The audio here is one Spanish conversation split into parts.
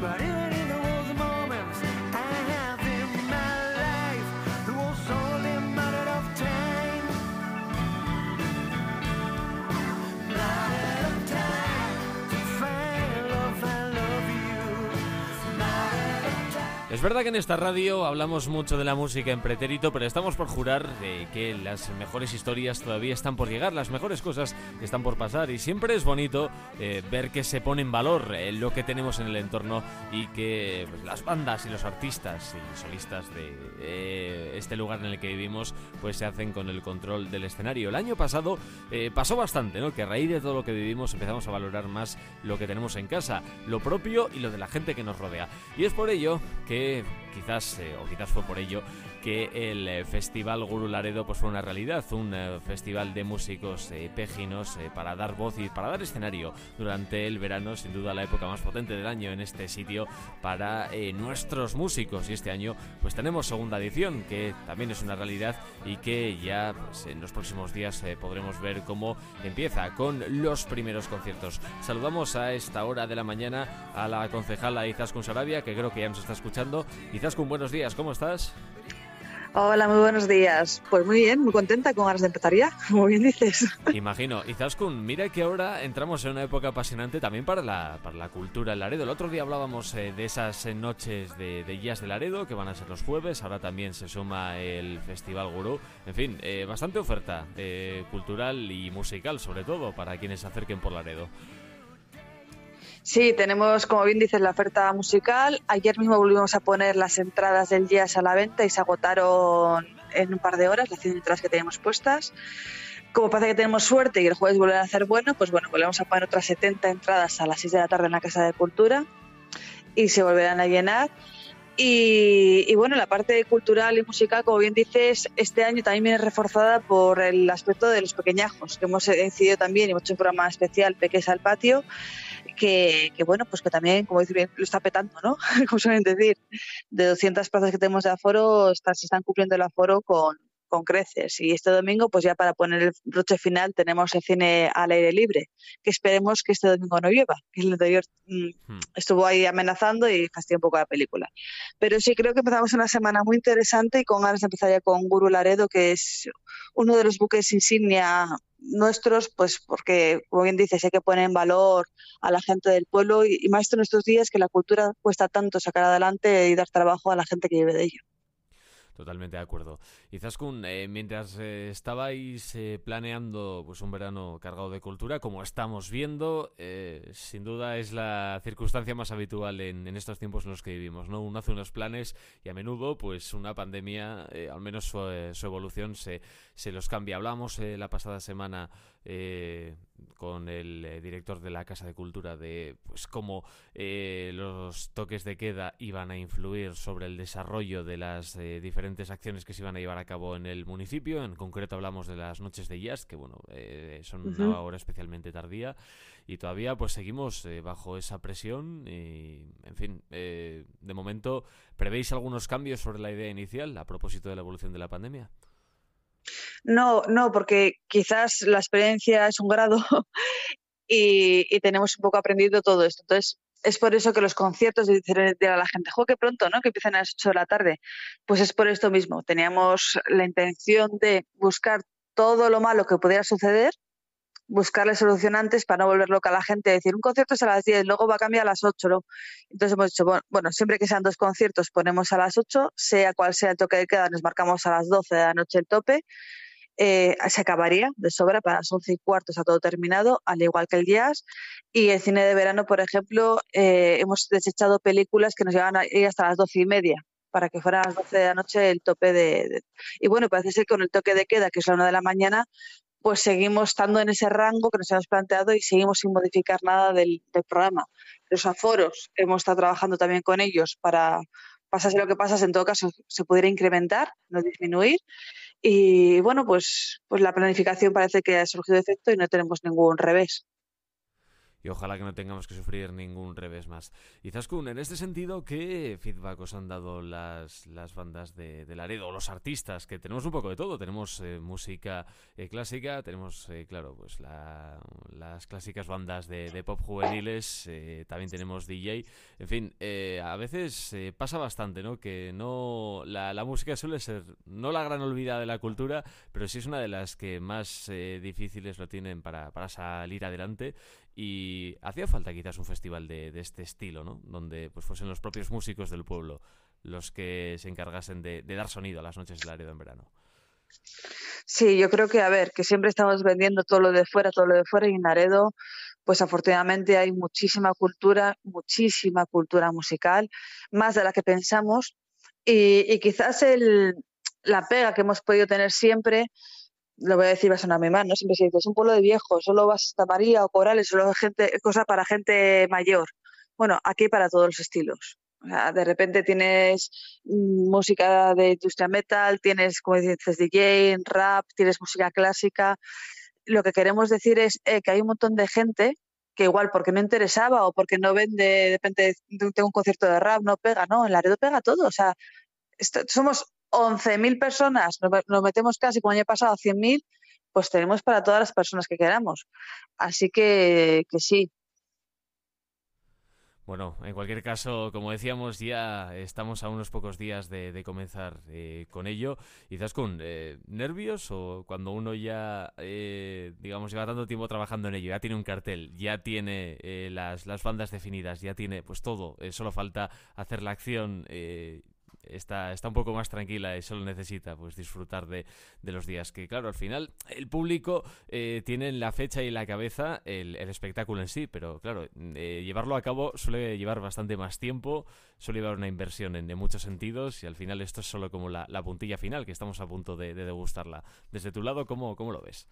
but it Es verdad que en esta radio hablamos mucho de la música en pretérito, pero estamos por jurar que las mejores historias todavía están por llegar, las mejores cosas están por pasar y siempre es bonito eh, ver que se pone en valor eh, lo que tenemos en el entorno y que pues, las bandas y los artistas y solistas de eh, este lugar en el que vivimos pues se hacen con el control del escenario. El año pasado pasó bastante, ¿no? Que a raíz de todo lo que vivimos empezamos a valorar más lo que tenemos en casa, lo propio y lo de la gente que nos rodea. Y es por ello que Dave. Quizás, eh, o quizás fue por ello, que el eh, Festival Guru Laredo pues fue una realidad, un eh, festival de músicos péginos para dar voz y para dar escenario durante el verano, sin duda la época más potente del año en este sitio para nuestros músicos. Y este año pues tenemos segunda edición, que también es una realidad y que ya pues, en los próximos días podremos ver cómo empieza con los primeros conciertos. Saludamos a esta hora de la mañana a la concejala Izaskun Sarabia, que creo que ya nos está escuchando con buenos días, ¿cómo estás? Hola, muy buenos días. Pues muy bien, muy contenta, con ganas de empezar ya, como bien dices. Imagino. Izaskun, mira que ahora entramos en una época apasionante también para la, para la cultura en Laredo. El otro día hablábamos eh, de esas noches de, de jazz de Laredo, que van a ser los jueves. Ahora también se suma el Festival Gurú. En fin, eh, bastante oferta eh, cultural y musical, sobre todo, para quienes se acerquen por Laredo. Sí, tenemos, como bien dices, la oferta musical. Ayer mismo volvimos a poner las entradas del jazz a la venta y se agotaron en un par de horas las 100 entradas que teníamos puestas. Como parece que tenemos suerte y el jueves vuelve a hacer bueno, pues bueno, volvemos a poner otras 70 entradas a las 6 de la tarde en la Casa de Cultura y se volverán a llenar. Y, bueno, la parte cultural y musical, como bien dices, este año también viene reforzada por el aspecto de los pequeñajos, que hemos decidido también y hemos hecho un programa especial, Peques al Patio, que, bueno, pues que también, como dice bien, lo está petando, ¿no? como suelen decir, de 200 plazas que tenemos de aforo, se están cumpliendo el aforo con, con creces. Y este domingo, pues ya para poner el broche final, tenemos el cine al aire libre, que esperemos que este domingo no llueva, que el anterior mm, hmm. estuvo ahí amenazando y fastidió un poco la película. Pero sí creo que empezamos una semana muy interesante y con ganas de empezar ya con Guru Laredo, que es uno de los buques insignia nuestros, pues porque, como bien dices, hay que poner en valor a la gente del pueblo y, y más en estos días que la cultura cuesta tanto sacar adelante y dar trabajo a la gente que vive de ello. Totalmente de acuerdo. Y Zaskun, eh, mientras eh, estabais eh, planeando pues un verano cargado de cultura, como estamos viendo, sin duda es la circunstancia más habitual en, en, estos tiempos en los que vivimos. ¿no? Uno hace unos planes y a menudo pues una pandemia, al menos su, su evolución, se, se, los cambia. Hablamos la pasada semana con el director de la Casa de Cultura de pues cómo los toques de queda iban a influir sobre el desarrollo de las diferentes acciones que se iban a llevar a cabo en el municipio. En concreto hablamos de las noches de jazz, que bueno, eh, son una hora especialmente tardía. Y todavía pues seguimos eh, bajo esa presión. Y, en fin, eh, de momento, ¿prevéis algunos cambios sobre la idea inicial a propósito de la evolución de la pandemia? No, no, porque quizás la experiencia es un grado y, y, tenemos un poco aprendido todo esto. Entonces, es por eso que los conciertos dicen a la gente, juego que pronto, ¿no? Que empiezan a las 8 de la tarde. Pues es por esto mismo. Teníamos la intención de buscar todo lo malo que pudiera suceder, buscarle solucionantes para no volver loca a la gente, decir, un concierto es a las 10, luego va a cambiar a las 8, ¿no? Entonces hemos dicho, bueno, siempre que sean dos conciertos ponemos a las 8, sea cual sea el toque de queda, nos marcamos a las 12 de la noche el tope eh, se acabaría de sobra para las 11 y cuarto, está todo terminado, al igual que el jazz. Y el cine de verano, por ejemplo, eh, hemos desechado películas que nos llevan a ir hasta las 12 y media para que fuera a las 12 de la noche el tope de, Y bueno, parece ser que con el toque de queda, que es la una de la mañana, pues seguimos estando en ese rango que nos hemos planteado y seguimos sin modificar nada del, del programa. Los aforos, hemos estado trabajando también con ellos para, pasase lo que pasase, en todo caso se pudiera incrementar, no disminuir. Y bueno, pues, pues la planificación parece que ha surgido efecto y no tenemos ningún revés. Y ojalá que no tengamos que sufrir ningún revés más. Y Zaskun, en este sentido, ¿qué feedback os han dado las, las bandas de, Laredo, los artistas? Que tenemos un poco de todo, tenemos eh, música eh, clásica, tenemos, eh, claro, pues las clásicas bandas de, pop juveniles, también tenemos DJ, en fin, a veces pasa bastante, ¿no? Que no la, la música suele ser no la gran olvidada de la cultura, pero sí es una de las que más difíciles lo tienen para, para salir adelante y hacía falta quizás un festival de, este estilo, ¿no? Donde pues fuesen los propios músicos del pueblo los que se encargasen de, dar sonido a las noches del Laredo en verano. Sí, yo creo que, a ver, que siempre estamos vendiendo todo lo de fuera, todo lo de fuera, y en Laredo, pues afortunadamente hay muchísima cultura, muchísima cultura musical, más de la que pensamos, y, quizás la pega que hemos podido tener siempre lo voy a decir, va a sonar mal, ¿no? Siempre se dice, es un pueblo de viejos, solo vas hasta María o Corales, solo gente, cosa para gente mayor. Bueno, aquí para todos los estilos. O sea, de repente tienes mm, música de industria metal, tienes, como dices, DJ, rap, tienes música clásica. Lo que queremos decir es eh, que hay un montón de gente que igual porque no interesaba o porque no vende, de repente tengo un concierto de rap, no pega, no, en Laredo pega todo. O sea, somos 11.000 personas, nos, metemos casi como el año pasado a 100.000, pues tenemos para todas las personas que queramos. Así que, sí, bueno, en cualquier caso, como decíamos, ya estamos a unos pocos días de, comenzar eh, con ello. Quizás con eh, nervios o cuando uno ya, eh, digamos, lleva tanto tiempo trabajando en ello, ya tiene un cartel, ya tiene las, las bandas definidas, ya tiene pues todo, solo falta hacer la acción está, está un poco más tranquila y solo necesita pues disfrutar de, los días. Que claro, al final el público eh, tiene en la fecha y la cabeza el, espectáculo en sí, pero claro, eh, llevarlo a cabo suele llevar bastante más tiempo, suele llevar una inversión en, muchos sentidos y al final esto es solo como la, puntilla final que estamos a punto de, degustarla. Desde tu lado, ¿cómo, cómo lo ves?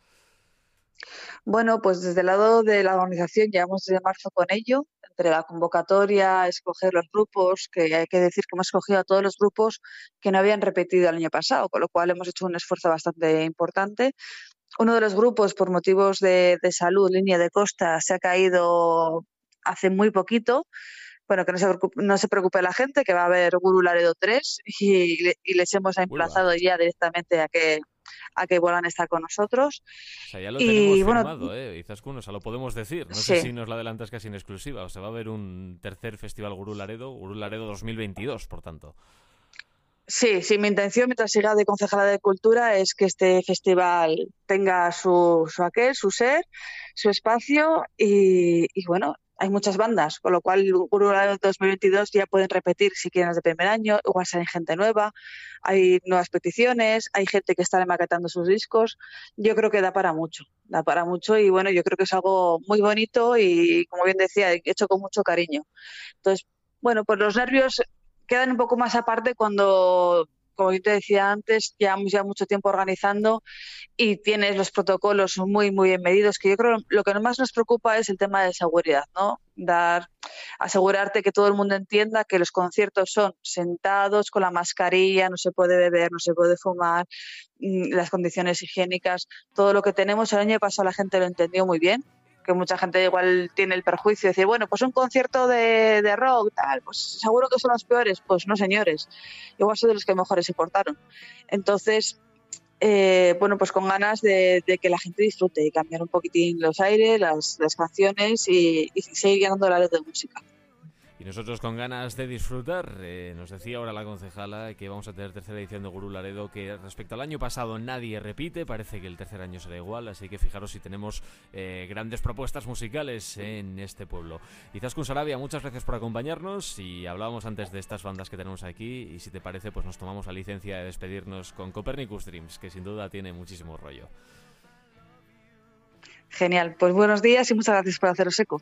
Bueno, pues desde el lado de la organización llevamos desde marzo con ello, entre la convocatoria, escoger los grupos, que hay que decir que hemos escogido a todos los grupos que no habían repetido el año pasado, con lo cual hemos hecho un esfuerzo bastante importante. Uno de los grupos, por motivos de, salud, línea de costa, se ha caído hace muy poquito. Bueno, que no se, preocupe, no se preocupe la gente, que va a haber Guru Laredo 3 y, y les hemos emplazado ya directamente a que a que vuelvan a estar con nosotros. O sea, ya lo tenemos firmado, ¿eh? Izaskun, o sea, lo podemos decir. No sé si nos lo adelantas casi en exclusiva. O sea, va a haber un tercer Festival Gurú Laredo, Gurú Laredo 2022, por tanto. Sí, sí, mi intención mientras siga de concejala de cultura es que este festival tenga su, su aquel, su ser, su espacio y, y bueno, hay muchas bandas, con lo cual el Guru 2022 ya pueden repetir si quieren las de primer año, igual salen gente nueva, hay nuevas peticiones, hay gente que está maquetando sus discos. Yo creo que da para mucho, da para mucho y bueno, yo creo que es algo muy bonito y como bien decía, hecho con mucho cariño. Entonces, bueno, pues los nervios quedan un poco más aparte cuando como yo te decía antes, llevamos ya mucho tiempo organizando y tienes los protocolos muy, muy bien medidos, que yo creo lo que más nos preocupa es el tema de seguridad, ¿no? Dar, asegurarte que todo el mundo entienda que los conciertos son sentados, con la mascarilla, no se puede beber, no se puede fumar, mm, las condiciones higiénicas, todo lo que tenemos. El año pasado la gente lo entendió muy bien, que mucha gente igual tiene el perjuicio de decir, bueno, pues un concierto de, de, rock, tal, pues seguro que son los peores. Pues no, señores, igual son de los que mejores se portaron. Entonces, eh, bueno, pues con ganas de, que la gente disfrute y cambiar un poquitín los aires, las, las canciones y, y seguir llenando la luz de música. Nosotros con ganas de disfrutar, eh, nos decía ahora la concejala que vamos a tener tercera edición de Gurú Laredo, que respecto al año pasado nadie repite, parece que el tercer año será igual, así que fijaros si tenemos eh, grandes propuestas musicales en este pueblo. Izaskun Sarabia, muchas gracias por acompañarnos y hablábamos antes de estas bandas que tenemos aquí y si te parece pues nos tomamos la licencia de despedirnos con Copernicus Dreams, que sin duda tiene muchísimo rollo. Genial, pues buenos días y muchas gracias por haceros eco.